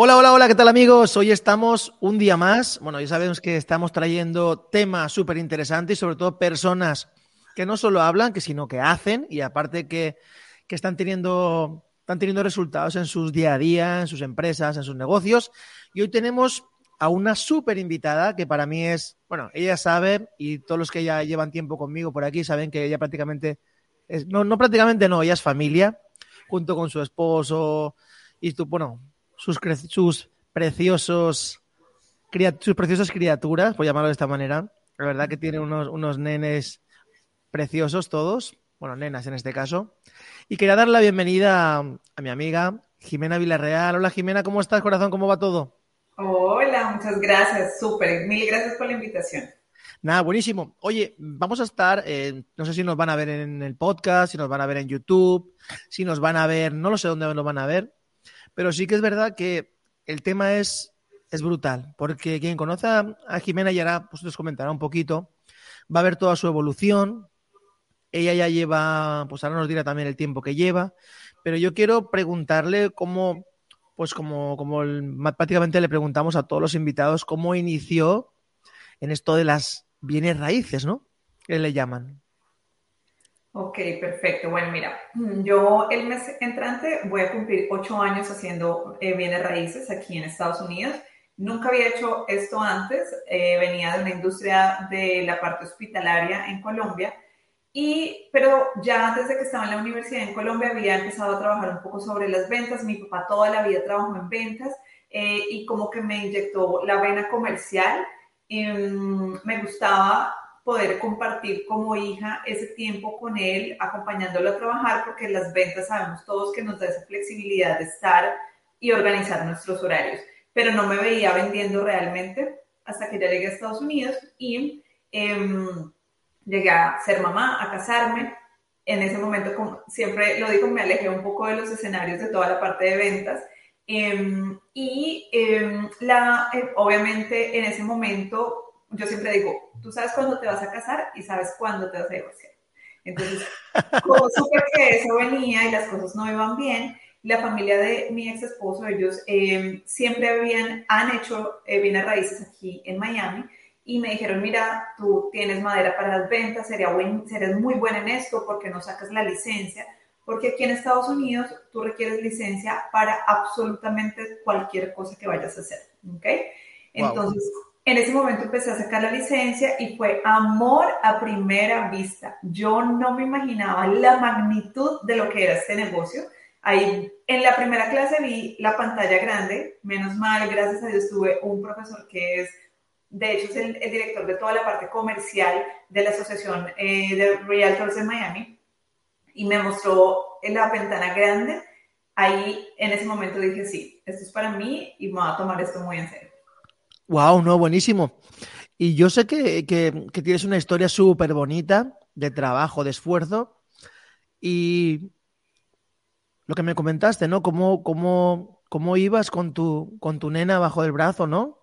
Hola, hola, hola, ¿qué tal amigos? Hoy estamos un día más. Bueno, ya sabemos que estamos trayendo temas súper interesantes y sobre todo personas que no solo hablan, que sino que hacen y aparte que, que están, teniendo, están teniendo resultados en sus día a día, en sus empresas, en sus negocios. Y hoy tenemos a una súper invitada que para mí es, bueno, ella sabe y todos los que ya llevan tiempo conmigo por aquí saben que ella prácticamente, es, no, no prácticamente no, ella es familia, junto con su esposo y tú, bueno, sus, sus preciosos sus preciosas criaturas, por llamarlo de esta manera. La verdad que tiene unos, unos nenes preciosos todos, bueno, nenas en este caso. Y quería dar la bienvenida a, a mi amiga Jimena Villarreal. Hola Jimena, ¿cómo estás, corazón? ¿Cómo va todo? Hola, muchas gracias, súper, mil gracias por la invitación. Nada, buenísimo. Oye, vamos a estar, eh, no sé si nos van a ver en el podcast, si nos van a ver en YouTube, si nos van a ver, no lo sé dónde nos van a ver, pero sí que es verdad que el tema es, es brutal, porque quien conoce a Jimena y ahora pues, nos comentará un poquito, va a ver toda su evolución. Ella ya lleva, pues ahora nos dirá también el tiempo que lleva, pero yo quiero preguntarle cómo, pues como, como prácticamente le preguntamos a todos los invitados, cómo inició en esto de las bienes raíces, ¿no? Que le llaman. Ok, perfecto. Bueno, mira, yo el mes entrante voy a cumplir ocho años haciendo eh, bienes raíces aquí en Estados Unidos. Nunca había hecho esto antes. Eh, venía de una industria de la parte hospitalaria en Colombia. Y, pero ya desde que estaba en la universidad en Colombia había empezado a trabajar un poco sobre las ventas. Mi papá toda la vida trabajó en ventas eh, y como que me inyectó la vena comercial. Um, me gustaba poder compartir como hija ese tiempo con él, acompañándolo a trabajar, porque las ventas sabemos todos que nos da esa flexibilidad de estar y organizar nuestros horarios. Pero no me veía vendiendo realmente hasta que ya llegué a Estados Unidos y eh, llegué a ser mamá, a casarme. En ese momento, como siempre lo digo, me alejé un poco de los escenarios de toda la parte de ventas. Eh, y eh, la, obviamente en ese momento yo siempre digo, tú sabes cuándo te vas a casar y sabes cuándo te vas a divorciar. Entonces, como supe que eso venía y las cosas no iban bien, la familia de mi ex esposo, ellos eh, siempre habían, han hecho eh, bienes raíces aquí en Miami y me dijeron, mira, tú tienes madera para las ventas, sería buen, serías muy buena en esto, porque no sacas la licencia? Porque aquí en Estados Unidos tú requieres licencia para absolutamente cualquier cosa que vayas a hacer, ¿ok? Entonces, wow en ese momento empecé a sacar la licencia y fue amor a primera vista. Yo no me imaginaba la magnitud de lo que era este negocio. Ahí en la primera clase vi la pantalla grande, menos mal, gracias a Dios tuve un profesor que es, de hecho es el, el director de toda la parte comercial de la Asociación eh, de Realtors en Miami y me mostró en la ventana grande. Ahí en ese momento dije, sí, esto es para mí y me voy a tomar esto muy en serio. Wow, no, buenísimo. Y yo sé que, que, que tienes una historia súper bonita de trabajo, de esfuerzo. Y lo que me comentaste, ¿no? Cómo, cómo, cómo ibas con tu, con tu nena bajo el brazo, ¿no?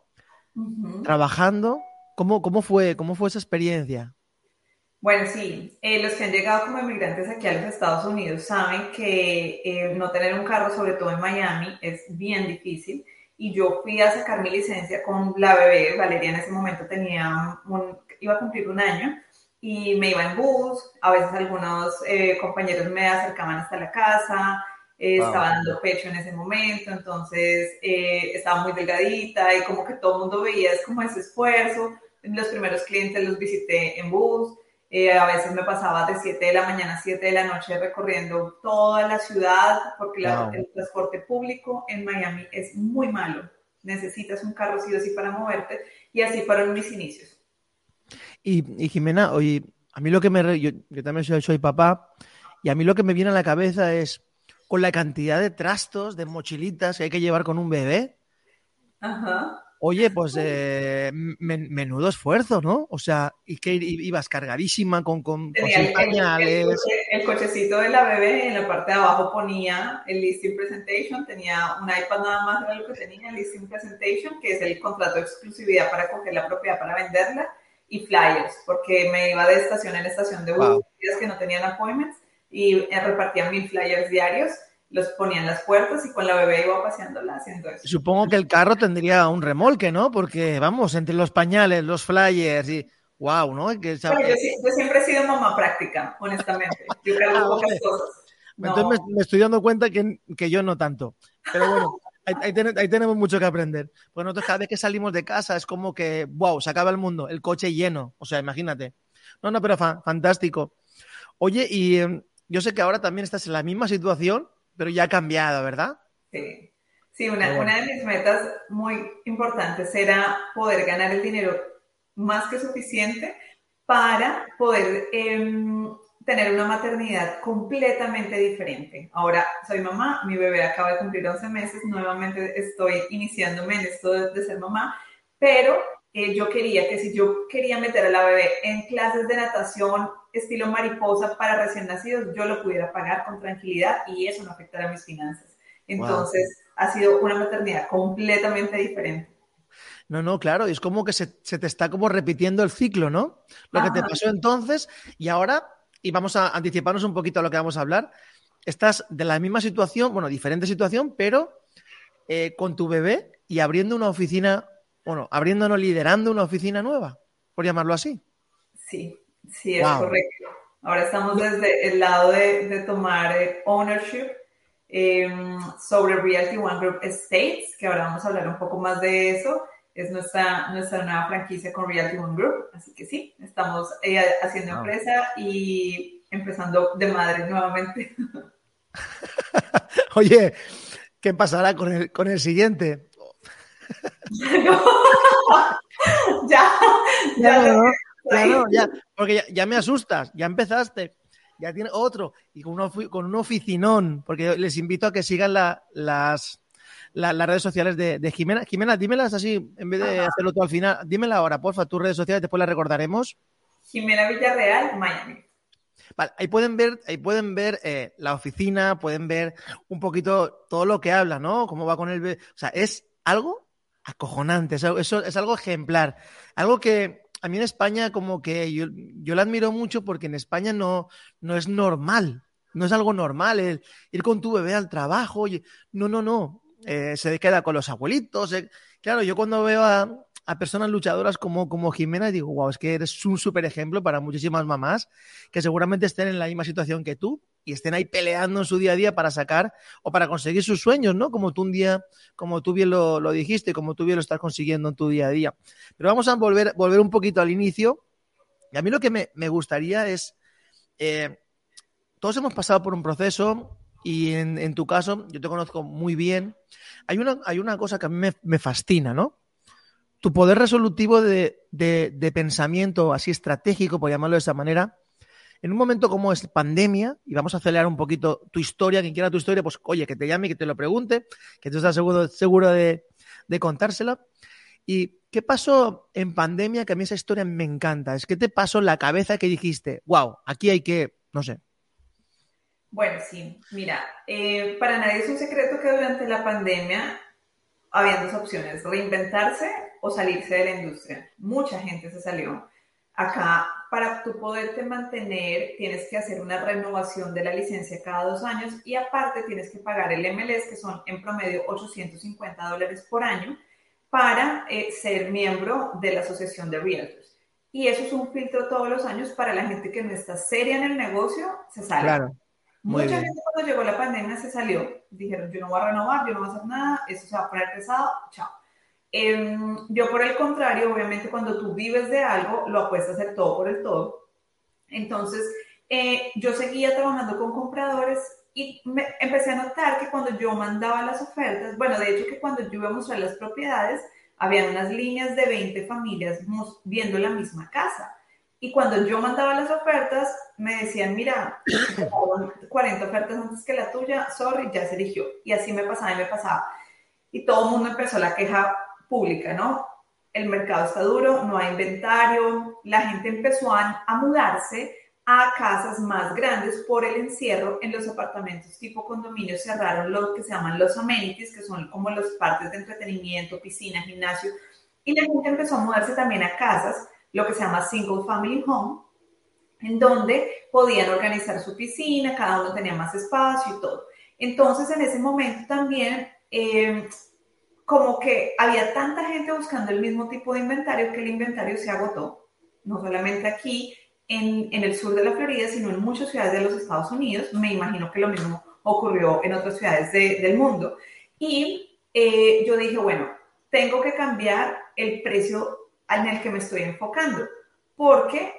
Uh -huh. Trabajando. ¿Cómo, cómo, fue, ¿Cómo fue esa experiencia? Bueno, sí, eh, los que han llegado como inmigrantes aquí a los Estados Unidos saben que eh, no tener un carro, sobre todo en Miami, es bien difícil y yo fui a sacar mi licencia con la bebé, Valeria en ese momento tenía un, iba a cumplir un año y me iba en bus, a veces algunos eh, compañeros me acercaban hasta la casa, eh, wow. estaba dando pecho en ese momento, entonces eh, estaba muy delgadita y como que todo el mundo veía es como ese esfuerzo, los primeros clientes los visité en bus, eh, a veces me pasaba de 7 de la mañana a 7 de la noche recorriendo toda la ciudad porque la, el transporte público en Miami es muy malo. Necesitas un carro sí o sí para moverte y así fueron mis inicios. Y, y Jimena, oye, a mí lo que me... Yo, yo también soy, soy, papá y a mí lo que me viene a la cabeza es con la cantidad de trastos, de mochilitas que hay que llevar con un bebé. Ajá. Oye, pues eh, menudo esfuerzo, ¿no? O sea, y que ibas cargadísima con, con, el, pañales. El, cochecito de la bebé, en la parte de abajo ponía el listing presentation, tenía un iPad nada más de lo que tenía, el listing presentation, que es el contrato de exclusividad para coger la propiedad para venderla, y flyers, porque me iba de estación en estación de bus, que no tenían appointments, y repartía mil flyers diarios los ponía en las puertas y con la bebé iba paseándola haciendo eso. Supongo que el carro tendría un remolque, ¿no? Porque, vamos, entre los pañales, los flyers y... ¡Wow! ¿no? yo, siempre he sido mamá práctica, honestamente. Yo cargo ah, pocas cosas. Entonces me, estoy dando cuenta que, que, yo no tanto. Pero bueno, ahí, tenemos mucho que aprender. Pues nosotros cada vez que salimos de casa es como que, wow, se acaba el mundo, el coche lleno. O sea, imagínate. No, no, pero fantástico. Oye, y em, yo sé que ahora también estás en la misma situación pero ya ha cambiado, ¿verdad? Sí. Sí, una, una de mis metas muy importantes era poder ganar el dinero más que suficiente para poder em, tener una maternidad completamente diferente. Ahora soy mamá, mi bebé acaba de cumplir 11 meses, nuevamente estoy iniciándome en esto de, ser mamá, pero eh, yo quería que si yo quería meter a la bebé en clases de natación estilo mariposa para recién nacidos, yo lo pudiera pagar con tranquilidad y eso no afectará a mis finanzas. Entonces, ha sido una maternidad completamente diferente. No, no, claro, es como que se, te está como repitiendo el ciclo, ¿no? Lo que te pasó entonces y ahora, y vamos a anticiparnos un poquito a lo que vamos a hablar, estás de la misma situación, bueno, diferente situación, pero eh, con tu bebé y abriendo una oficina, bueno, abriéndonos, liderando una oficina nueva, por llamarlo así. Sí, Sí, es correcto. Ahora estamos desde el lado de, tomar eh, ownership em, sobre Realty One Group Estates, que ahora vamos a hablar un poco más de eso. Es nuestra, nuestra nueva franquicia con Realty One Group. Así que sí, estamos eh, haciendo empresa y empezando de madre nuevamente. Oye, ¿qué pasará con el, con el siguiente? ya, ya, Claro, ya, porque ya, me asustas, ya empezaste, ya tiene otro, y con, con un oficinón, porque les invito a que sigan las, las redes sociales de, Jimena. Jimena, dímelas así, en vez de hacerlo tú al final, dímela ahora, porfa, tus redes sociales, después las recordaremos. Jimena Villarreal, Miami. Vale, ahí pueden ver, ahí pueden ver eh, la oficina, pueden ver un poquito todo lo que habla, ¿no? Cómo va con el... O sea, es algo acojonante, eso es algo ejemplar, algo que a mí en España como que yo, la admiro mucho porque en España no, no es normal, no es algo normal el ir con tu bebé al trabajo, no, no, no, eh, se queda con los abuelitos. Eh. Claro, yo cuando veo a, a personas luchadoras como, como Jimena digo, wow, es que eres un súper ejemplo para muchísimas mamás que seguramente estén en la misma situación que tú y estén ahí peleando en su día a día para sacar o para conseguir sus sueños, ¿no? Como tú un día, como tú bien lo, lo dijiste, como tú bien lo estás consiguiendo en tu día a día. Pero vamos a volver, volver un poquito al inicio. Y a mí lo que me, me gustaría es, eh, todos hemos pasado por un proceso y en, en, tu caso, yo te conozco muy bien, hay una, hay una cosa que a mí me, fascina, ¿no? Tu poder resolutivo de, de, de pensamiento así estratégico, por llamarlo de esa manera, en un momento como es pandemia, y vamos a acelerar un poquito tu historia, quien quiera tu historia, pues oye, que te llame que te lo pregunte, que tú estás seguro, seguro de, contársela. ¿Y qué pasó en pandemia? Que a mí esa historia me encanta. Es que te pasó en la cabeza que dijiste, wow, aquí hay que, no sé. Bueno, sí, mira, eh, para nadie es un secreto que durante la pandemia había dos opciones, reinventarse o salirse de la industria. Mucha gente se salió. Acá, para tu poderte mantener, tienes que hacer una renovación de la licencia cada dos años y aparte tienes que pagar el MLS, que son en promedio 850 dólares por año, para eh, ser miembro de la Asociación de Realtors. Y eso es un filtro todos los años para la gente que no está seria en el negocio, se sale. Claro. Mucha gente cuando llegó la pandemia se salió. Dijeron, yo no voy a renovar, yo no voy a hacer nada, eso se va a poner pesado, chao. Em, yo por el contrario, obviamente cuando tú vives de algo, lo apuestas hacer todo por el todo. Entonces, eh, yo seguía trabajando con compradores y me, empecé a notar que cuando yo mandaba las ofertas, bueno, de hecho que cuando yo iba a mostrar las propiedades, había unas líneas de 20 familias viendo la misma casa. Y cuando yo mandaba las ofertas, me decían, mira, 40 ofertas antes que la tuya, sorry, ya se eligió. Y así me pasaba y me pasaba. Y todo el mundo empezó la queja pública, ¿no? El mercado está duro, no hay inventario, la gente empezó a, mudarse a casas más grandes por el encierro en los apartamentos tipo condominio cerraron lo que se llaman los amenities, que son como los partes de entretenimiento, piscina, gimnasio, y la gente empezó a mudarse también a casas, lo que se llama single family home, en donde podían organizar su piscina, cada uno tenía más espacio y todo. Entonces, en ese momento también, eh, como que había tanta gente buscando el mismo tipo de inventario que el inventario se agotó, no solamente aquí, en, el sur de la Florida, sino en muchas ciudades de los Estados Unidos. Me imagino que lo mismo ocurrió en otras ciudades del mundo. Y eh, yo dije, bueno, tengo que cambiar el precio en el que me estoy enfocando, porque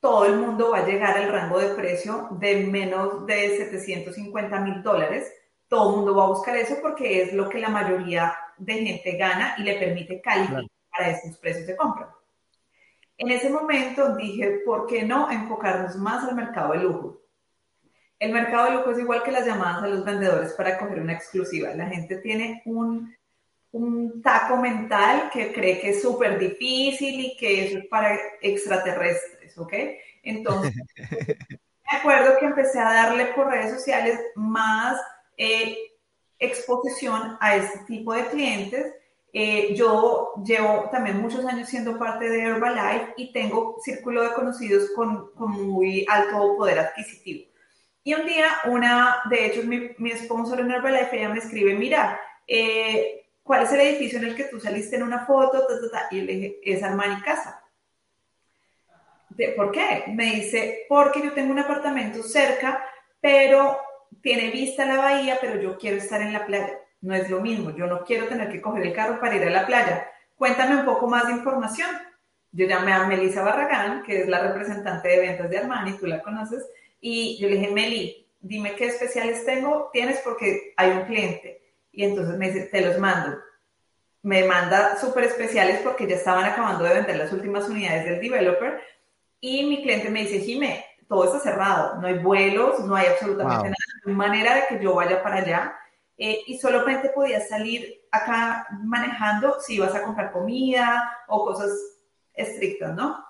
todo el mundo va a llegar al rango de precio de menos de 750 mil dólares. Todo el mundo va a buscar eso porque es lo que la mayoría de gente gana y le permite calificar para esos precios de compra. En ese momento dije, ¿por qué no enfocarnos más al mercado de lujo? El mercado de lujo es igual que las llamadas a los vendedores para coger una exclusiva. La gente tiene un, un taco mental que cree que es súper difícil y que eso es para extraterrestres, ¿ok? Entonces, me acuerdo que empecé a darle por redes sociales más eh, exposición a este tipo de clientes eh, yo llevo también muchos años siendo parte de Herbalife y tengo círculo de conocidos con, muy alto poder adquisitivo. Y un día, una, de hecho, mi, mi sponsor en Herbalife, ella me escribe, mira, eh, ¿cuál es el edificio en el que tú saliste en una foto? Y le dije, es Armani Casa. ¿Por qué? Me dice, porque yo tengo un apartamento cerca, pero tiene vista a la bahía, pero yo quiero estar en la playa no es lo mismo. Yo no quiero tener que coger el carro para ir a la playa. Cuéntame un poco más de información. Yo llamé a Melissa Barragán, que es la representante de ventas de Armani, tú la conoces, y yo le dije, Meli, dime qué especiales tengo, tienes porque hay un cliente. Y entonces me dice, te los mando. Me manda súper especiales porque ya estaban acabando de vender las últimas unidades del developer. Y mi cliente me dice, Jime, todo está cerrado, no hay vuelos, no hay absolutamente nada, no hay manera de que yo vaya para allá eh, y solamente podías salir acá manejando si ibas a comprar comida o cosas estrictas, ¿no?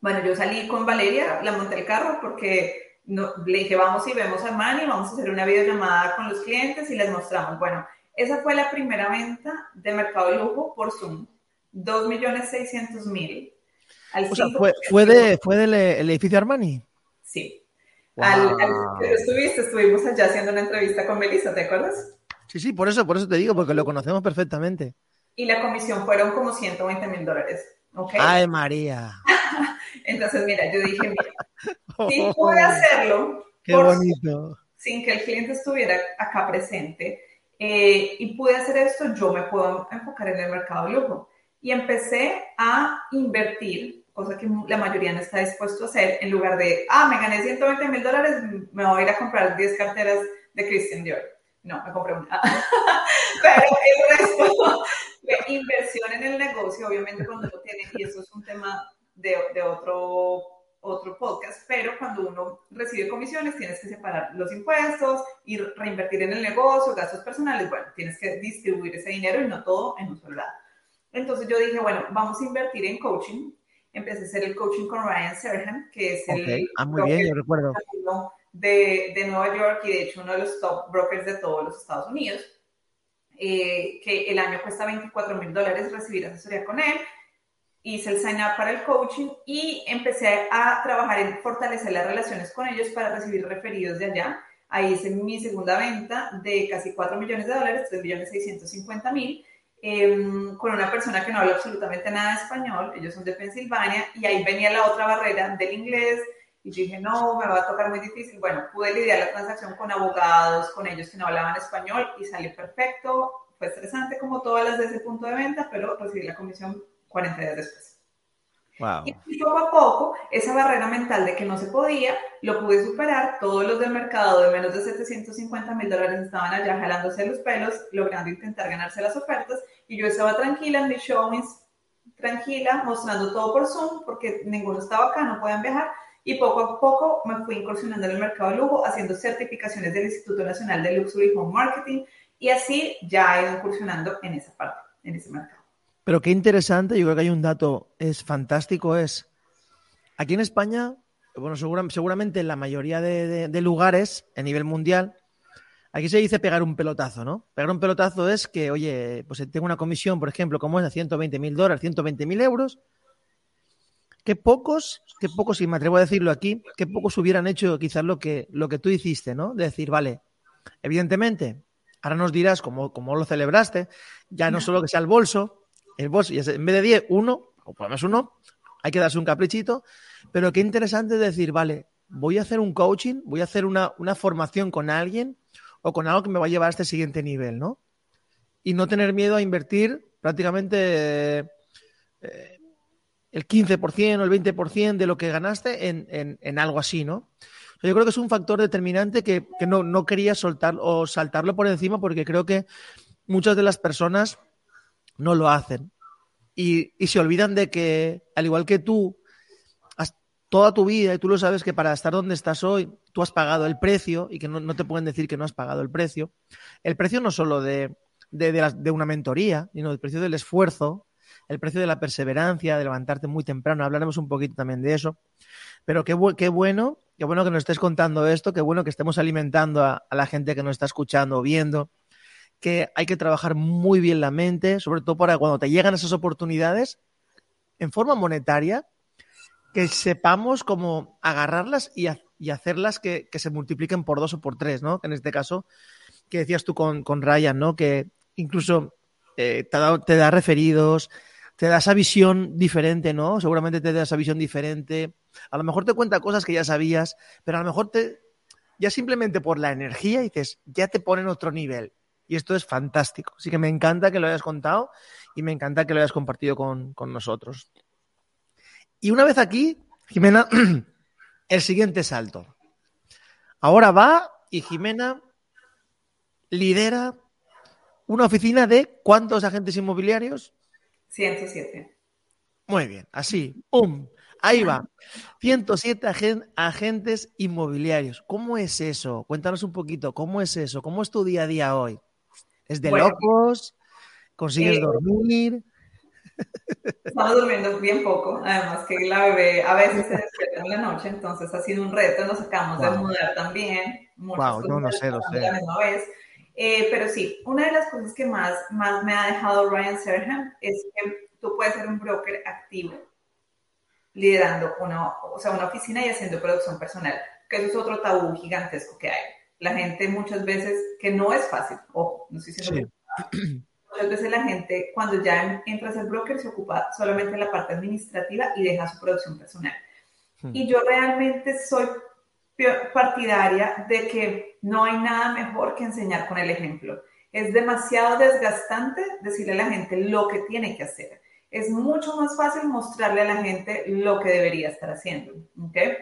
Bueno, yo salí con Valeria, la monté el carro porque no, le dije, vamos y vemos a Manny, vamos a hacer una videollamada con los clientes y les mostramos. Bueno, esa fue la primera venta de mercado de lujo por Zoom, 2.600.000. O sea, fue, fue, de, fue del edificio Armani. Sí. Al, que estuviste, estuvimos allá haciendo una entrevista con Melissa, ¿te acuerdas? Sí, sí, por eso, por eso te digo, porque lo conocemos perfectamente. Y la comisión fueron como 120 mil dólares. ¿okay? ¡Ay, María! Entonces, mira, yo dije, mira, si pude hacerlo Qué bonito. sin que el cliente estuviera acá presente eh, y pude hacer esto, yo me puedo enfocar en el mercado de lujo. Y empecé a invertir cosa que la mayoría no está dispuesto a hacer, en lugar de, ah, me gané 120 mil dólares, me voy a ir a comprar 10 carteras de Christian Dior. No, me compré una. Pero el resto de inversión en el negocio, obviamente cuando lo tiene, y eso es un tema de, de otro, otro podcast, pero cuando uno recibe comisiones tienes que separar los impuestos y reinvertir en el negocio, gastos personales, bueno, tienes que distribuir ese dinero y no todo en un solo lado. Entonces yo dije, bueno, vamos a invertir en coaching, empecé a hacer el coaching con Ryan Serhan, que es el ah, muy bien, yo recuerdo. De, de, Nueva York y de hecho uno de los top brokers de todos los Estados Unidos, eh, que el año cuesta 24 mil dólares recibir asesoría con él. Hice el sign up para el coaching y empecé a trabajar en fortalecer las relaciones con ellos para recibir referidos de allá. Ahí hice mi segunda venta de casi 4 millones de dólares, 3 millones 650 mil Em, con una persona que no habla absolutamente nada de español, ellos son de Pensilvania, y ahí venía la otra barrera del inglés, y yo dije, no, me va a tocar muy difícil. Bueno, pude lidiar la transacción con abogados, con ellos que no hablaban español, y salió perfecto, fue estresante como todas las de ese punto de venta, pero recibí la comisión 40 días después. Y poco a poco, esa barrera mental de que no se podía, lo pude superar. Todos los del mercado de menos de 750 mil dólares estaban allá jalándose los pelos, logrando intentar ganarse las ofertas. Y yo estaba tranquila en mis showings, tranquila, mostrando todo por Zoom, porque ninguno estaba acá, no podían viajar. Y poco a poco me fui incursionando en el mercado de lujo, haciendo certificaciones del Instituto Nacional de Luxury Home Marketing. Y así ya he ido incursionando en esa parte, en ese mercado. Pero qué interesante, yo creo que hay un dato, es fantástico, es aquí en España, bueno, seguramente en la mayoría de, lugares a nivel mundial, aquí se dice pegar un pelotazo, ¿no? Pegar un pelotazo es que, oye, pues tengo una comisión, por ejemplo, como es de 120 mil dólares, 120 mil euros, que pocos, que pocos, y me atrevo a decirlo aquí, que pocos hubieran hecho quizás lo que, lo que tú hiciste, ¿no? De decir, vale, evidentemente, ahora nos dirás cómo, cómo lo celebraste, ya no solo que sea el bolso, el en vez de 10, uno, o por lo menos uno, hay que darse un caprichito, pero qué interesante decir, vale, voy a hacer un coaching, voy a hacer una, formación con alguien o con algo que me va a llevar a este siguiente nivel, ¿no? Y no tener miedo a invertir prácticamente eh, el 15% o el 20% de lo que ganaste en, algo así, ¿no? Yo creo que es un factor determinante que, no, no, quería soltar o saltarlo por encima porque creo que muchas de las personas no lo hacen. Y, se olvidan de que, al igual que tú, has, toda tu vida, y tú lo sabes que para estar donde estás hoy, tú has pagado el precio y que no, te pueden decir que no has pagado el precio. El precio no solo de, de, una mentoría, sino el precio del esfuerzo, el precio de la perseverancia, de levantarte muy temprano. Hablaremos un poquito también de eso. Pero qué, qué bueno, qué bueno que nos estés contando esto, qué bueno que estemos alimentando a, a la gente que nos está escuchando o viendo que hay que trabajar muy bien la mente, sobre todo para cuando te llegan esas oportunidades, en forma monetaria, que sepamos cómo agarrarlas y, hacerlas que, se multipliquen por dos o por tres, ¿no? En este caso, que decías tú con, Ryan, ¿no? Que incluso eh, te, da, te da referidos, te da esa visión diferente, ¿no? Seguramente te da esa visión diferente. A lo mejor te cuenta cosas que ya sabías, pero a lo mejor te, ya simplemente por la energía dices, ya te ponen otro nivel. Y esto es fantástico. Así que me encanta que lo hayas contado y me encanta que lo hayas compartido con, nosotros. Y una vez aquí, Jimena, el siguiente salto. Ahora va y Jimena lidera una oficina de ¿cuántos agentes inmobiliarios? 107. Muy bien, así, ¡pum! Ahí va. 107 agentes inmobiliarios. ¿Cómo es eso? Cuéntanos un poquito, ¿cómo es eso? ¿Cómo es tu día a día hoy? ¿Es de locos? ¿Consigues eh, dormir? Estamos durmiendo bien poco, además que la bebé a veces se despierta en la noche, entonces ha sido un reto, nos acabamos de mudar también. Wow, no, no sé, no sé. La misma vez. Eh, pero sí, una de las cosas que más, más me ha dejado Ryan Serham es que tú puedes ser un broker activo liderando una, o sea, una oficina y haciendo producción personal, que eso es otro tabú gigantesco que hay la gente muchas veces, que no es fácil, ojo, no estoy diciendo muchas veces la gente cuando ya entra a ser broker se ocupa solamente de la parte administrativa y deja su producción personal. Hmm. Y yo realmente soy partidaria de que no hay nada mejor que enseñar con el ejemplo. Es demasiado desgastante decirle a la gente lo que tiene que hacer. Es mucho más fácil mostrarle a la gente lo que debería estar haciendo. ¿okay?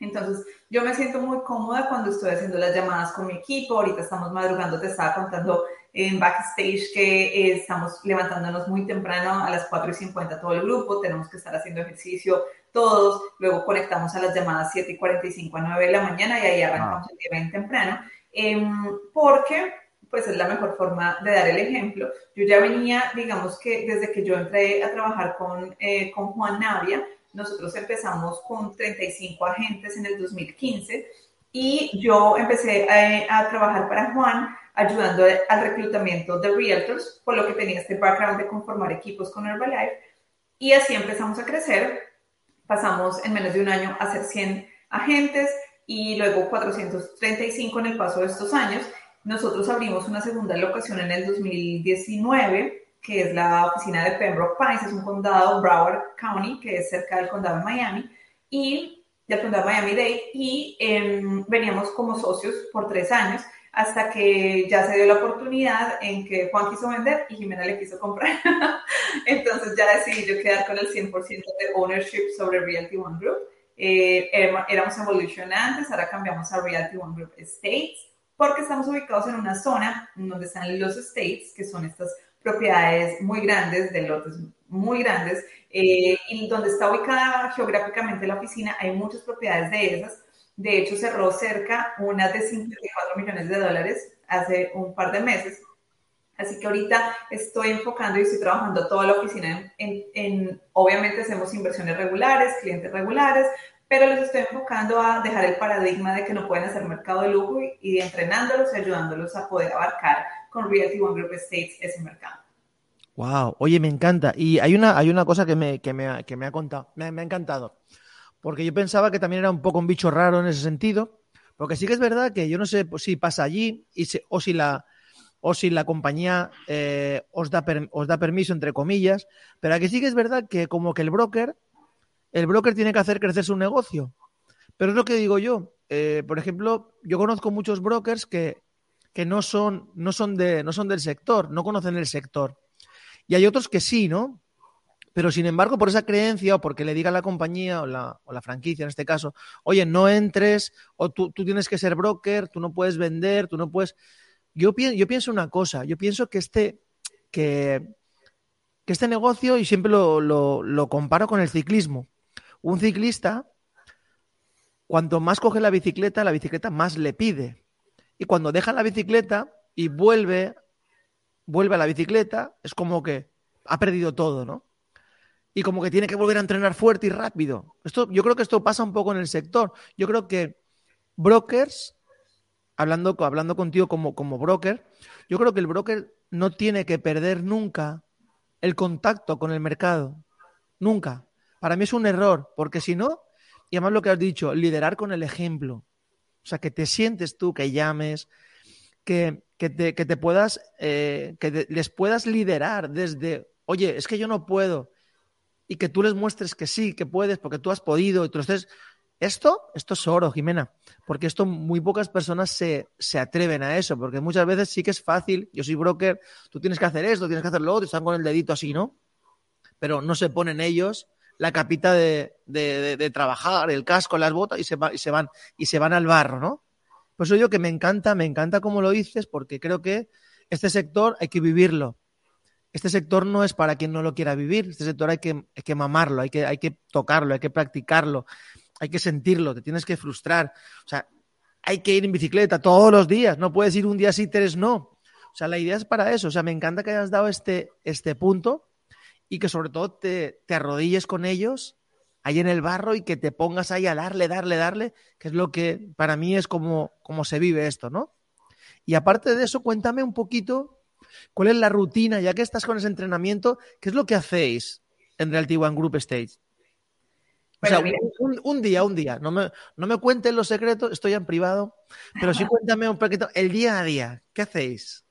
Entonces, yo me siento muy cómoda cuando estoy haciendo las llamadas con mi equipo. Ahorita estamos madrugando, te estaba contando en backstage que eh, estamos levantándonos muy temprano a las 4 y 50 todo el grupo. Tenemos que estar haciendo ejercicio todos. Luego conectamos a las llamadas 7 y 45 a 9 de la mañana y ahí arrancamos el día bien temprano. Em, porque pues es la mejor forma de dar el ejemplo. Yo ya venía, digamos que desde que yo entré a trabajar con, eh, con Juan Navia, nosotros empezamos con 35 agentes en el 2015 y yo empecé a, trabajar para Juan ayudando al reclutamiento de realtors, por lo que tenía este background de conformar equipos con Herbalife. Y así empezamos a crecer. Pasamos en menos de un año a ser 100 agentes y luego 435 en el paso de estos años. Nosotros abrimos una segunda locación en el 2019 que es la oficina de Pembroke Pines, es un condado, Broward County, que es cerca del condado de Miami, y del condado de Miami-Dade, y em, veníamos como socios por tres años, hasta que ya se dio la oportunidad en que Juan quiso vender y Jimena le quiso comprar. Entonces ya decidí yo quedar con el 100% de ownership sobre Realty One Group. Eh, éramos Evolution antes, ahora cambiamos a Realty One Group Estates porque estamos ubicados en una zona donde están los estates, que son estas propiedades muy grandes, de lotes muy grandes, eh, y donde está ubicada geográficamente la oficina, hay muchas propiedades de esas. De hecho, cerró cerca una de 54 millones de dólares hace un par de meses. Así que ahorita estoy enfocando y estoy trabajando toda la oficina en, en, obviamente hacemos inversiones regulares, clientes regulares, pero les estoy enfocando a dejar el paradigma de que no pueden hacer mercado de lujo y, y entrenándolos y ayudándolos a poder abarcar con Realty One Group Estates ese mercado. Wow, oye, me encanta. Y hay una, hay una cosa que me, que me, ha, que me ha contado, me, me, ha encantado. Porque yo pensaba que también era un poco un bicho raro en ese sentido. Porque sí que es verdad que yo no sé si pasa allí y se, o si la o si la compañía eh, os, da per, os da permiso, entre comillas. Pero aquí sí que es verdad que como que el broker, el broker tiene que hacer crecer su negocio. Pero es lo que digo yo. Eh, por ejemplo, yo conozco muchos brokers que, que no, son, no, son de, no son del sector, no conocen el sector. Y hay otros que sí, ¿no? Pero sin embargo, por esa creencia o porque le diga la compañía o la, o la, franquicia en este caso, oye, no entres o tú, tú, tienes que ser broker, tú no puedes vender, tú no puedes... Yo, yo pienso una cosa, yo pienso que este, que, que este negocio, y siempre lo, lo comparo con el ciclismo, un ciclista, cuanto más coge la bicicleta, la bicicleta más le pide. Y cuando deja la bicicleta y vuelve vuelve a la bicicleta, es como que ha perdido todo, ¿no? Y como que tiene que volver a entrenar fuerte y rápido. Esto, yo creo que esto pasa un poco en el sector. Yo creo que brokers, hablando, hablando contigo como, como broker, yo creo que el broker no tiene que perder nunca el contacto con el mercado. Nunca. Para mí es un error, porque si no, y además lo que has dicho, liderar con el ejemplo. O sea, que te sientes tú, que llames, que, que, te, que te puedas, eh, que les puedas liderar desde, oye, es que yo no puedo, y que tú les muestres que sí, que puedes, porque tú has podido, y tú. Esto, esto es oro, Jimena, porque esto muy pocas personas se, se, atreven a eso, porque muchas veces sí que es fácil, yo soy broker, tú tienes que hacer esto, tienes que hacer lo otro, están con el dedito así, ¿no? Pero no se ponen ellos la capita de, de, trabajar, el casco, las botas y se, va, y se, van, y se van al barro, ¿no? Por eso yo que me encanta, me encanta cómo lo dices, porque creo que este sector hay que vivirlo. Este sector no es para quien no lo quiera vivir, este sector hay que, hay que mamarlo, hay que, hay que tocarlo, hay que practicarlo, hay que sentirlo, te tienes que frustrar. O sea, hay que ir en bicicleta todos los días, no puedes ir un día sí, tres no. O sea, la idea es para eso. O sea, me encanta que hayas dado este, este punto y que sobre todo te, te arrodilles con ellos ahí en el barro y que te pongas ahí a darle, darle, darle, que es lo que para mí es como, como se vive esto, ¿no? Y aparte de eso, cuéntame un poquito cuál es la rutina, ya que estás con ese entrenamiento, ¿qué es lo que hacéis en Realty One Group Stage? O sea, un, un, día, un día. No me, no me cuenten los secretos, estoy en privado, pero sí cuéntame un poquito el día a día. ¿Qué hacéis?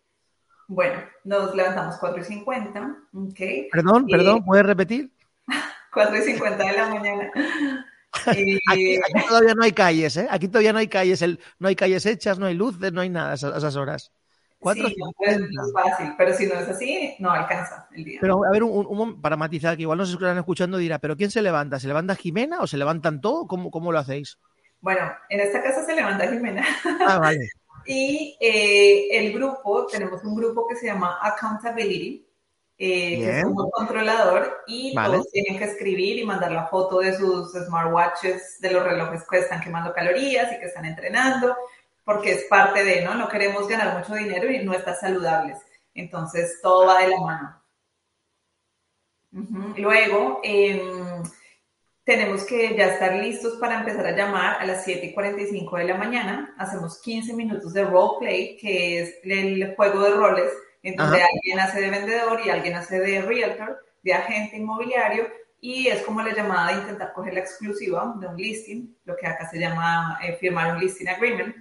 Bueno, nos levantamos 4 y 50. Okay. Perdón, y... perdón, ¿puedes repetir? 4 y 50 de la mañana. Y... Aquí, aquí, todavía no hay calles, ¿eh? Aquí todavía no hay calles, el, no hay calles hechas, no hay luces, no hay nada a esas, horas. 4 sí, es fácil, pero si no es así, no alcanza el día. Pero a ver, un, un, para matizar, que igual nos están escuchando, dirá, ¿pero quién se levanta? ¿Se levanta Jimena o se levantan todos? ¿Cómo, ¿Cómo lo hacéis? Bueno, en esta casa se levanta Jimena. Ah, vale. y eh, el grupo, tenemos un grupo que se llama Accountability, eh, que es como controlador y vale. todos tienen que escribir y mandar la foto de sus smartwatches, de los relojes que están quemando calorías y que están entrenando, porque es parte de, ¿no? No queremos ganar mucho dinero y no estar saludables. Entonces, todo va de la mano. Uh -huh. Luego, eh, tenemos que ya estar listos para empezar a llamar a las 7 y 45 de la mañana. Hacemos 15 minutos de roleplay, que es el juego de roles en donde Ajá. alguien hace de vendedor y alguien hace de realtor, de agente inmobiliario, y es como la llamada de intentar coger la exclusiva de un listing, lo que acá se llama eh, firmar un listing agreement.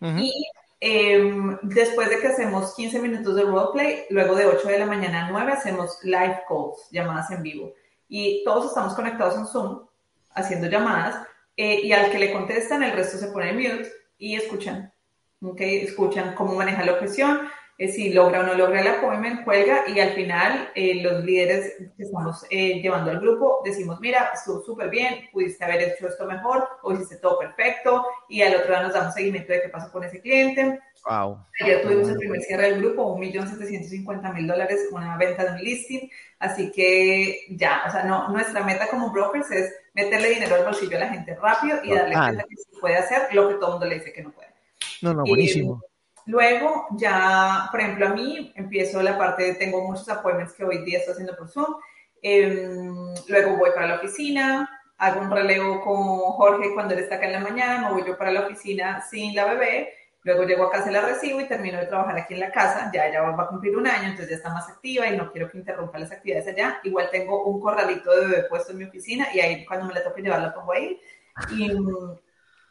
-huh. Y eh, después de que hacemos 15 minutos de roleplay, luego de 8 de la mañana a 9 hacemos live calls, llamadas en vivo. Y todos estamos conectados en Zoom, haciendo llamadas, eh, y al que le contestan, el resto se pone en mute y escuchan. ¿okay? Escuchan cómo maneja la objeción, eh, si logra o no logra el appointment, cuelga y al final eh, los líderes que estamos eh, llevando al grupo decimos, mira, estuvo súper bien, pudiste haber hecho esto mejor o hiciste todo perfecto y al otro lado nos damos seguimiento de qué pasó con ese cliente. Wow. Ayer tuvimos el primer cierre del grupo, 1.750.000 dólares, una venta de un listing, así que ya, o sea, no, nuestra meta como brokers es meterle dinero al bolsillo a la gente rápido y darle cuenta que se puede hacer lo que todo el mundo le dice que no puede. No, no, buenísimo. Luego ya, por ejemplo, a mí empiezo la parte, de, tengo muchos appointments que hoy día estoy haciendo por Zoom. Em, luego voy para la oficina, hago un relevo con Jorge cuando él está acá en la mañana, me voy yo para la oficina sin la bebé, luego llego a casa, la recibo y termino de trabajar aquí en la casa, ya ella va a cumplir un año, entonces ya está más activa y no quiero que interrumpa las actividades allá. Igual tengo un corralito de bebé puesto en mi oficina y ahí cuando me la toque llevar la pongo ahí. Y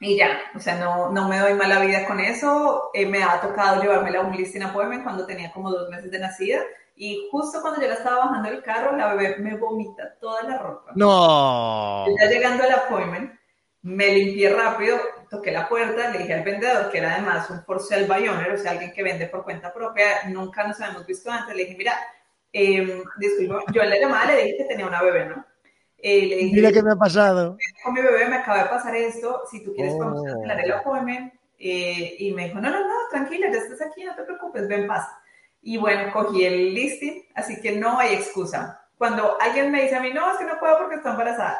y ya, o sea, no, no me doy mala vida con eso. Eh, me ha tocado llevármela a un listing appointment cuando tenía como dos meses de nacida. Y justo cuando yo la estaba bajando del carro, la bebé me vomita toda la ropa. No. Ya llegando al appointment, me limpié rápido, toqué la puerta, le dije al vendedor, que era además un for sale by owner, o sea, alguien que vende por cuenta propia, nunca nos habíamos visto antes. Le dije, mira, eh, disculpe, yo en la llamada le dije que tenía una bebé, ¿no? Eh, le dije, Mira qué me ha pasado. Con mi bebé me acaba de pasar esto, si tú quieres podemos oh. cancelar el appointment. Eh, y me dijo, no, no, no, tranquila, ya estás aquí, no te preocupes, ven, pasa. Y bueno, cogí el listing, así que no hay excusa. Cuando alguien me dice a mí, no, es que no puedo porque estoy embarazada,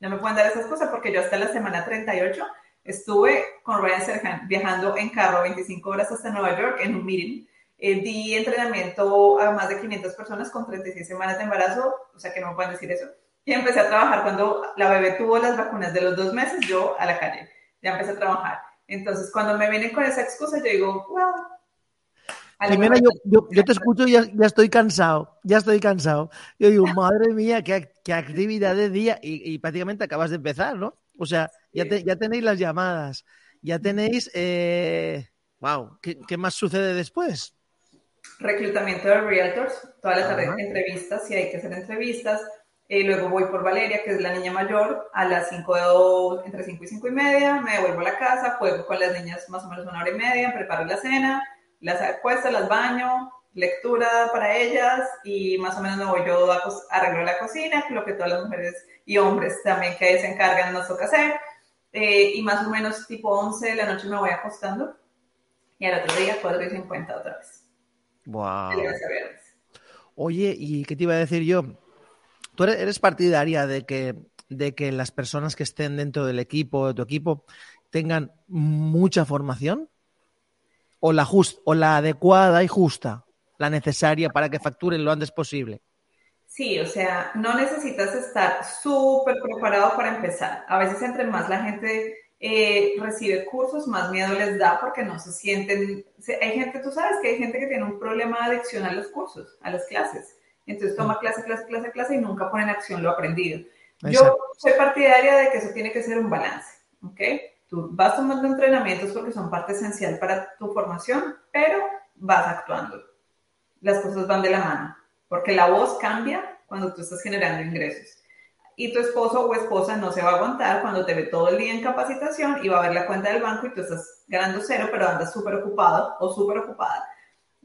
no me pueden dar esa excusa porque yo hasta la semana 38 estuve con Ryan Serhan viajando en carro 25 horas hasta Nueva York en un meeting. Eh, di entrenamiento a más de 500 personas con 36 semanas de embarazo, o sea que no me pueden decir eso y empecé a trabajar cuando la bebé tuvo las vacunas de los dos meses, yo a la calle, ya empecé a trabajar. Entonces, cuando me vienen con esa excusa, yo digo, wow. Primero, yo, yo, te escucho y ya, ya, estoy cansado, ya estoy cansado. Yo digo, madre mía, qué, qué actividad de día. Y, prácticamente acabas de empezar, ¿no? O sea, ya, ya tenéis las llamadas, ya tenéis, eh, wow, ¿qué, ¿qué, más sucede después? Reclutamiento de realtors, todas las tardes entrevistas, si hay que hacer entrevistas, eh, luego voy por Valeria, que es la niña mayor, a las 5 entre 5 y 5 y media, me devuelvo a la casa, juego con las niñas más o menos una hora y media, preparo la cena, las acuesto, las baño, lectura para ellas y más o menos me voy yo a arreglo la cocina, lo que todas las mujeres y hombres también que se encargan nos toca hacer. Eh, y más o menos tipo 11 de la noche me voy acostando y al otro día 4 y 50 otra vez. Wow. Oye, ¿y qué te iba a decir yo? ¿Tú eres partidaria de que, de que las personas que estén dentro del equipo, de tu equipo, tengan mucha formación? ¿O la, just, o la adecuada y justa, la necesaria para que facturen lo antes posible? Sí, o sea, no necesitas estar súper preparado para empezar. A veces entre más la gente eh, recibe cursos, más miedo les da porque no se sienten... Hay gente, tú sabes que hay gente que tiene un problema de adicción a los cursos, a las clases. Entonces toma clase, clase, clase, clase y nunca pone en acción lo aprendido. Yo soy partidaria de que eso tiene que ser un balance, ¿ok? Tú vas tomando entrenamientos porque son parte esencial para tu formación, pero vas actuando. Las cosas van de la mano, porque la voz cambia cuando tú estás generando ingresos. Y tu esposo o esposa no se va a aguantar cuando te ve todo el día en capacitación y va a ver la cuenta del banco y tú estás ganando cero, pero andas súper ocupado o súper ocupada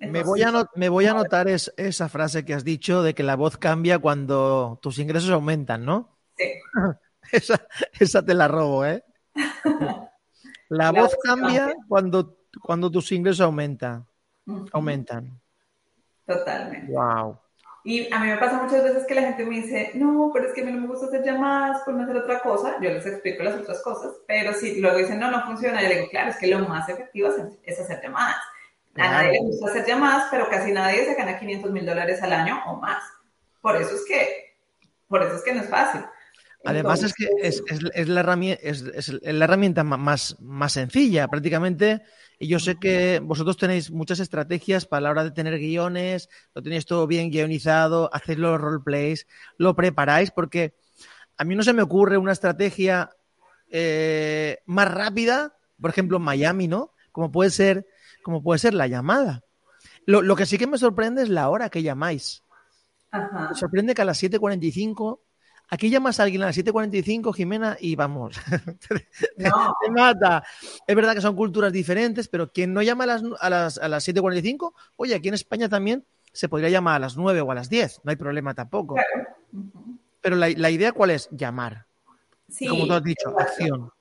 me, voy a me voy a anotar esa frase que has dicho de que la voz cambia cuando tus ingresos aumentan, ¿no? Sí. esa, esa te la robo, ¿eh? La, voz, cambia, Cuando, cuando tus ingresos aumentan. Aumentan. Totalmente. Wow. Y a mí me pasa muchas veces que la gente me dice, no, pero es que a mí no me gusta hacer llamadas, por no hacer otra cosa. Yo les explico las otras cosas, pero si luego dicen, no, no funciona, yo digo, claro, es que lo más efectivo es hacer llamadas. A nadie le gusta hacer llamadas, pero casi nadie se gana 500 mil dólares al año o más. Por eso es que, por eso es que no es fácil. Además es que es, la herramienta, es, la herramienta más, más sencilla prácticamente. Y yo sé que vosotros tenéis muchas estrategias para la hora de tener guiones, lo tenéis todo bien guionizado, hacéis los roleplays, lo preparáis, porque a mí no se me ocurre una estrategia eh, más rápida, por ejemplo en Miami, ¿no? Como puede ser como puede ser la llamada. Lo, que sí que me sorprende es la hora que llamáis. Me sorprende que a las 7.45 Aquí llamas a alguien a las 7.45, Jimena, y vamos, no. te mata. Es verdad que son culturas diferentes, pero quien no llama a las, a las, a las 7.45, oye, aquí en España también se podría llamar a las 9 o a las 10, no hay problema tampoco. Pero la, la, idea, ¿cuál es? Llamar. Sí, Como tú has dicho, acción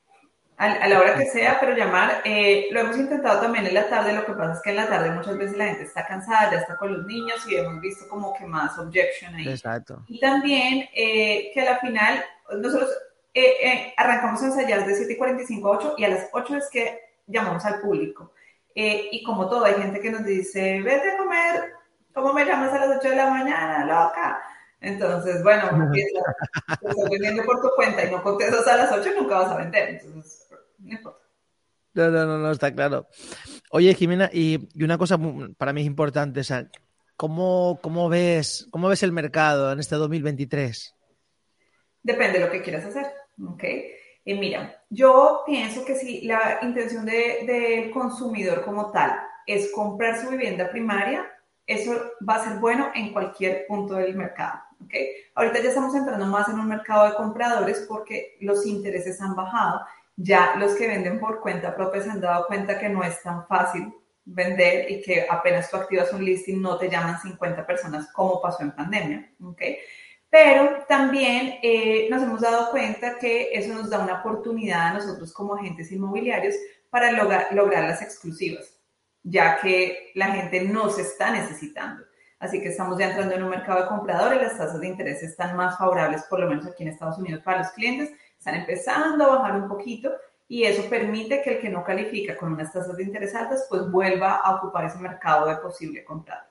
a, la hora que sea, pero llamar. Eh, lo hemos intentado también en la tarde, lo que pasa es que en la tarde muchas veces la gente está cansada, ya está con los niños y hemos visto como que más objection ahí. Exacto. Y también eh, que a la final nosotros eh, arrancamos a ensayar de 7 y 45 a 8 y a las 8 es que llamamos al público. y como todo, hay gente que nos dice, vete a comer, ¿cómo me llamas a las 8 de la mañana, loca? Entonces, bueno, te estás vendiendo por tu cuenta y no contestas a las 8, nunca vas a vender. Entonces, no No, no, no, está claro. Oye, Jimena, y, una cosa para mí es importante, o sea, ¿cómo, cómo, ves, ¿cómo ves el mercado en este 2023? Depende de lo que quieras hacer, ¿ok? Y mira, yo pienso que si la intención del de consumidor como tal es comprar su vivienda primaria, eso va a ser bueno en cualquier punto del mercado. ¿ok? Ahorita ya estamos entrando más en un mercado de compradores porque los intereses han bajado ya los que venden por cuenta propia se han dado cuenta que no es tan fácil vender y que apenas tú activas un listing no te llaman 50 personas como pasó en pandemia, ¿ok? Pero también eh, nos hemos dado cuenta que eso nos da una oportunidad a nosotros como agentes inmobiliarios para lograr, lograr las exclusivas, ya que la gente no se está necesitando. Así que estamos ya entrando en un mercado de compradores, las tasas de interés están más favorables, por lo menos aquí en Estados Unidos, para los clientes están empezando a bajar un poquito y eso permite que el que no califica con unas tasas de interés altas, pues vuelva a ocupar ese mercado de posible comprar.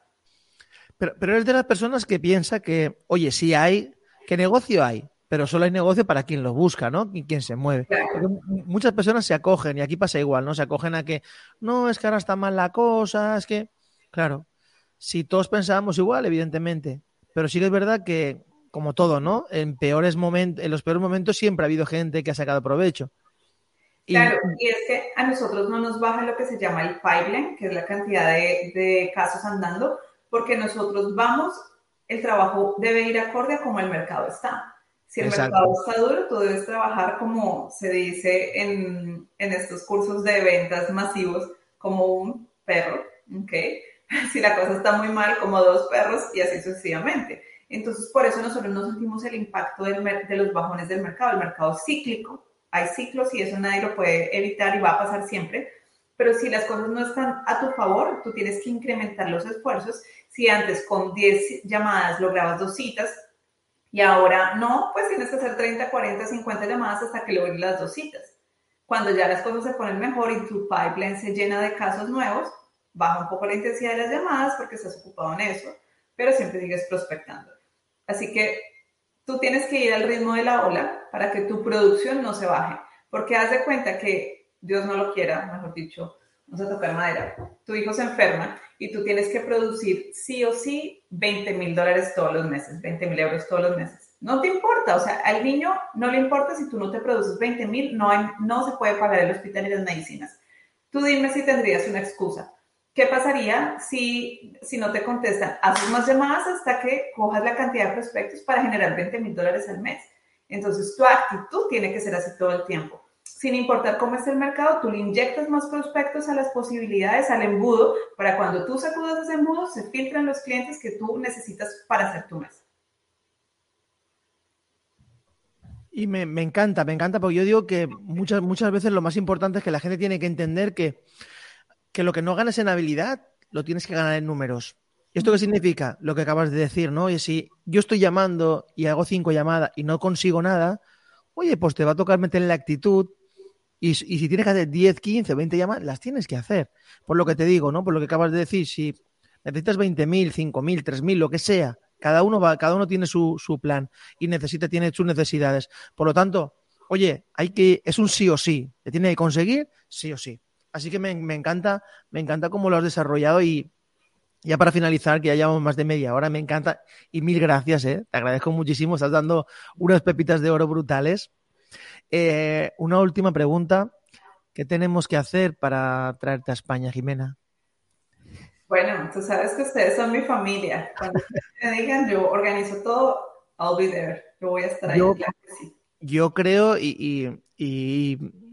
Pero, pero es de las personas que piensa que, oye, sí hay, ¿qué negocio hay? Pero solo hay negocio para quien lo busca, ¿no? Y quien se mueve. muchas personas se acogen, y aquí pasa igual, ¿no? Se acogen a que, no, es que ahora está mal la cosa, es que, claro, si todos pensábamos igual, evidentemente, pero sí que es verdad que como todo, ¿no? En peores momentos, en los peores momentos siempre ha habido gente que ha sacado provecho. Claro, y es que a nosotros no nos baja lo que se llama el pipeline, que es la cantidad de, casos andando, porque nosotros vamos, el trabajo debe ir acorde a cómo el mercado está. Si el mercado está duro, tú debes trabajar como se dice en, en estos cursos de ventas masivos, como un perro, ¿ok? Si la cosa está muy mal, como dos perros y así sucesivamente. Entonces, por eso nosotros no sentimos el impacto de los bajones del mercado. El mercado es cíclico, hay ciclos y eso nadie lo puede evitar y va a pasar siempre. Pero si las cosas no están a tu favor, tú tienes que incrementar los esfuerzos. Si antes con 10 llamadas lograbas dos citas y ahora no, pues tienes que hacer 30, 40, 50 llamadas hasta que logres las dos citas. Cuando ya las cosas se ponen mejor y tu pipeline se llena de casos nuevos, baja un poco la intensidad de las llamadas porque estás ocupado en eso, pero siempre sigues prospectando. Así que tú tienes que ir al ritmo de la ola para que tu producción no se baje, porque haz de cuenta que Dios no lo quiera, mejor dicho, vamos a tocar madera, tu hijo se enferma y tú tienes que producir sí o sí 20 mil dólares todos los meses, 20 mil euros todos los meses. No te importa, o sea, al niño no le importa si tú no te produces 20 mil, no, no se puede pagar el hospital y las medicinas. Tú dime si tendrías una excusa. ¿Qué pasaría si, si no te contestan? Haces más llamadas hasta que cojas la cantidad de prospectos para generar 20 mil dólares al mes. Entonces, tu actitud tiene que ser así todo el tiempo. Sin importar cómo es el mercado, tú le inyectas más prospectos a las posibilidades, al embudo, para cuando tú sacudas ese embudo, se filtran los clientes que tú necesitas para hacer tu mes. Y me, me, encanta, me encanta, porque yo digo que muchas, muchas veces lo más importante es que la gente tiene que entender que que lo que no ganas en habilidad lo tienes que ganar en números. ¿Esto qué significa? Lo que acabas de decir, ¿no? Y si yo estoy llamando y hago cinco llamadas y no consigo nada, oye, pues te va a tocar meter en la actitud y, si tienes que hacer 10, 15, 20 llamadas, las tienes que hacer. Por lo que te digo, ¿no? Por lo que acabas de decir, si necesitas 20.000, 5.000, 3.000, lo que sea, cada uno, va, cada uno tiene su, su plan y necesita, tiene sus necesidades. Por lo tanto, oye, hay que, es un sí o sí, te tiene que conseguir sí o sí. Así que me, encanta, me encanta cómo lo has desarrollado y ya para finalizar, que ya llevamos más de media hora, me encanta y mil gracias, ¿eh? te agradezco muchísimo, estás dando unas pepitas de oro brutales. Eh, una última pregunta, ¿qué tenemos que hacer para traerte a España, Jimena? Bueno, tú sabes que ustedes son mi familia. Cuando me digan, yo organizo todo, I'll be there. Yo voy a estar ahí. Yo, creo y,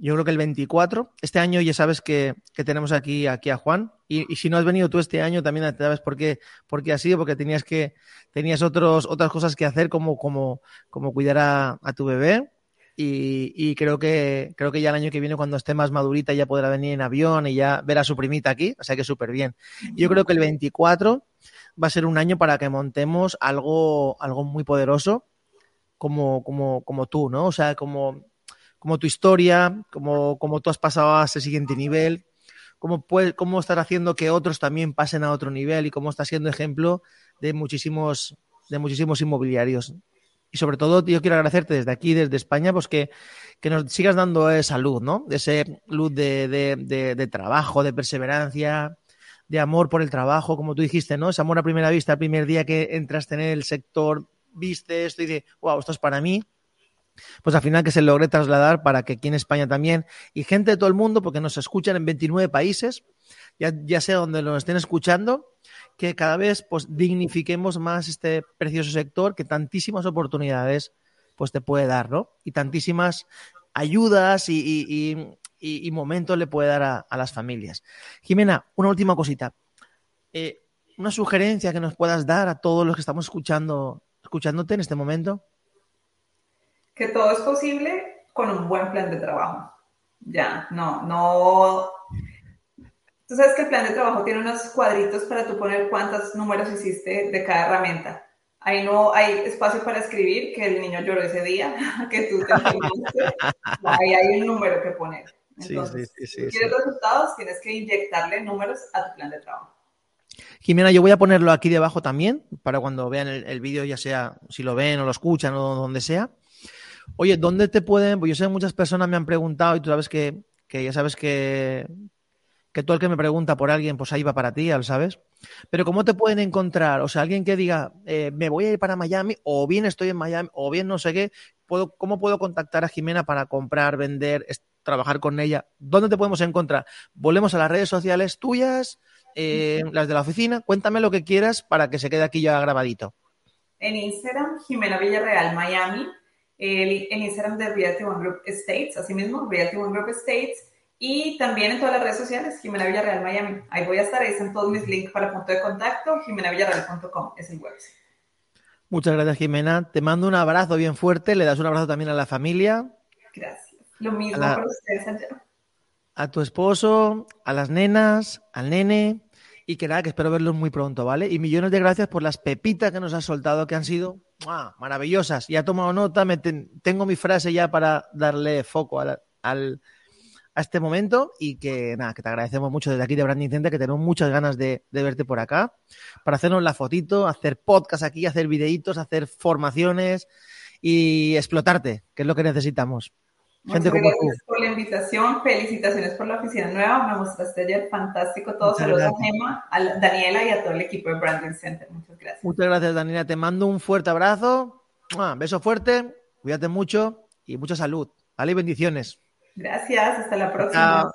yo creo que el 24, este año ya sabes que, tenemos aquí, aquí a Juan. Y, si no has venido tú este año también sabes por qué, por qué ha sido, porque tenías que tenías otros, otras cosas que hacer como, como, como cuidar a, a tu bebé. Y, creo que creo que ya el año que viene cuando esté más madurita ya podrá venir en avión y ya ver a su primita aquí, o sea que súper bien. Yo creo que el 24 va a ser un año para que montemos algo, algo muy poderoso como, como, como tú, ¿no? O sea, como, como tu historia, como, como tú has pasado a ese siguiente nivel, cómo, cómo estás haciendo que otros también pasen a otro nivel y cómo estás siendo ejemplo de muchísimos, de muchísimos inmobiliarios. Y sobre todo, yo quiero agradecerte desde aquí, desde España, pues que, nos sigas dando esa luz, ¿no? Ese luz de, de, trabajo, de perseverancia, de amor por el trabajo, como tú dijiste, ¿no? Ese amor a primera vista, el primer día que entraste en el sector, viste esto y dices, wow, esto es para mí. Pues al final que se logre trasladar para que aquí en España también, y gente de todo el mundo, porque nos escuchan en 29 países, ya, ya sea donde nos estén escuchando, que cada vez pues dignifiquemos más este precioso sector que tantísimas oportunidades pues te puede dar, ¿no? Y tantísimas ayudas y, momentos le puede dar a, las familias. Jimena, una última cosita. Eh, una sugerencia que nos puedas dar a todos los que estamos escuchando, escuchándote en este momento. Que todo es posible con un buen plan de trabajo. Ya, no, no Tú sabes que el plan de trabajo tiene unos cuadritos para tú poner cuántos números hiciste de cada herramienta. Ahí no hay espacio para escribir que el niño lloró ese día, que tú te Ahí hay un número que poner. Entonces, si quieres resultados, tienes que inyectarle números a tu plan de trabajo. Jimena, yo voy a ponerlo aquí debajo también, para cuando vean el, vídeo, ya sea si lo ven o lo escuchan o donde sea. Oye, ¿dónde te pueden? Pues yo sé que muchas personas me han preguntado y tú sabes que, ya sabes que, que tú el que me pregunta por alguien, pues ahí va para ti, ¿sabes? Pero ¿cómo te pueden encontrar? O sea, alguien que diga, eh, me voy a ir para Miami, o bien estoy en Miami, o bien no sé qué, ¿puedo, ¿cómo puedo contactar a Jimena para comprar, vender, trabajar con ella? ¿Dónde te podemos encontrar? Volvemos a las redes sociales tuyas, eh, las de la oficina, cuéntame lo que quieras para que se quede aquí ya grabadito. En Instagram, Jimena Villarreal Miami, en Instagram de Realty One Group Estates, así mismo, Realty One Group Estates, y también en todas las redes sociales, Jimena Villarreal Miami. Ahí voy a estar, ahí están todos mis links para punto de contacto, jimenavillarreal.com es el website. Muchas gracias, Jimena. Te mando un abrazo bien fuerte, le das un abrazo también a la familia. Gracias. Lo mismo para ustedes allá. A tu esposo, a las nenas, al nene, y que nada, que espero verlos muy pronto, ¿vale? Y millones de gracias por las pepitas que nos has soltado, que han sido maravillosas. Ya he tomado nota, me tengo mi frase ya para darle foco al, a este momento y que nada, que te agradecemos mucho desde aquí de Branding Center, que tenemos muchas ganas de, verte por acá, para hacernos la fotito, hacer podcast aquí, hacer videitos, hacer formaciones y explotarte, que es lo que necesitamos. Gente Muchas gracias por la invitación, felicitaciones por la oficina nueva, me mostraste ayer. Fantástico. Todo, saludos a Gemma, a Daniela y a todo el equipo de Branding Center, muchas gracias. Muchas gracias Daniela, te mando un fuerte abrazo, beso fuerte, cuídate mucho y mucha salud, ¿vale? bendiciones. Gracias, hasta la próxima.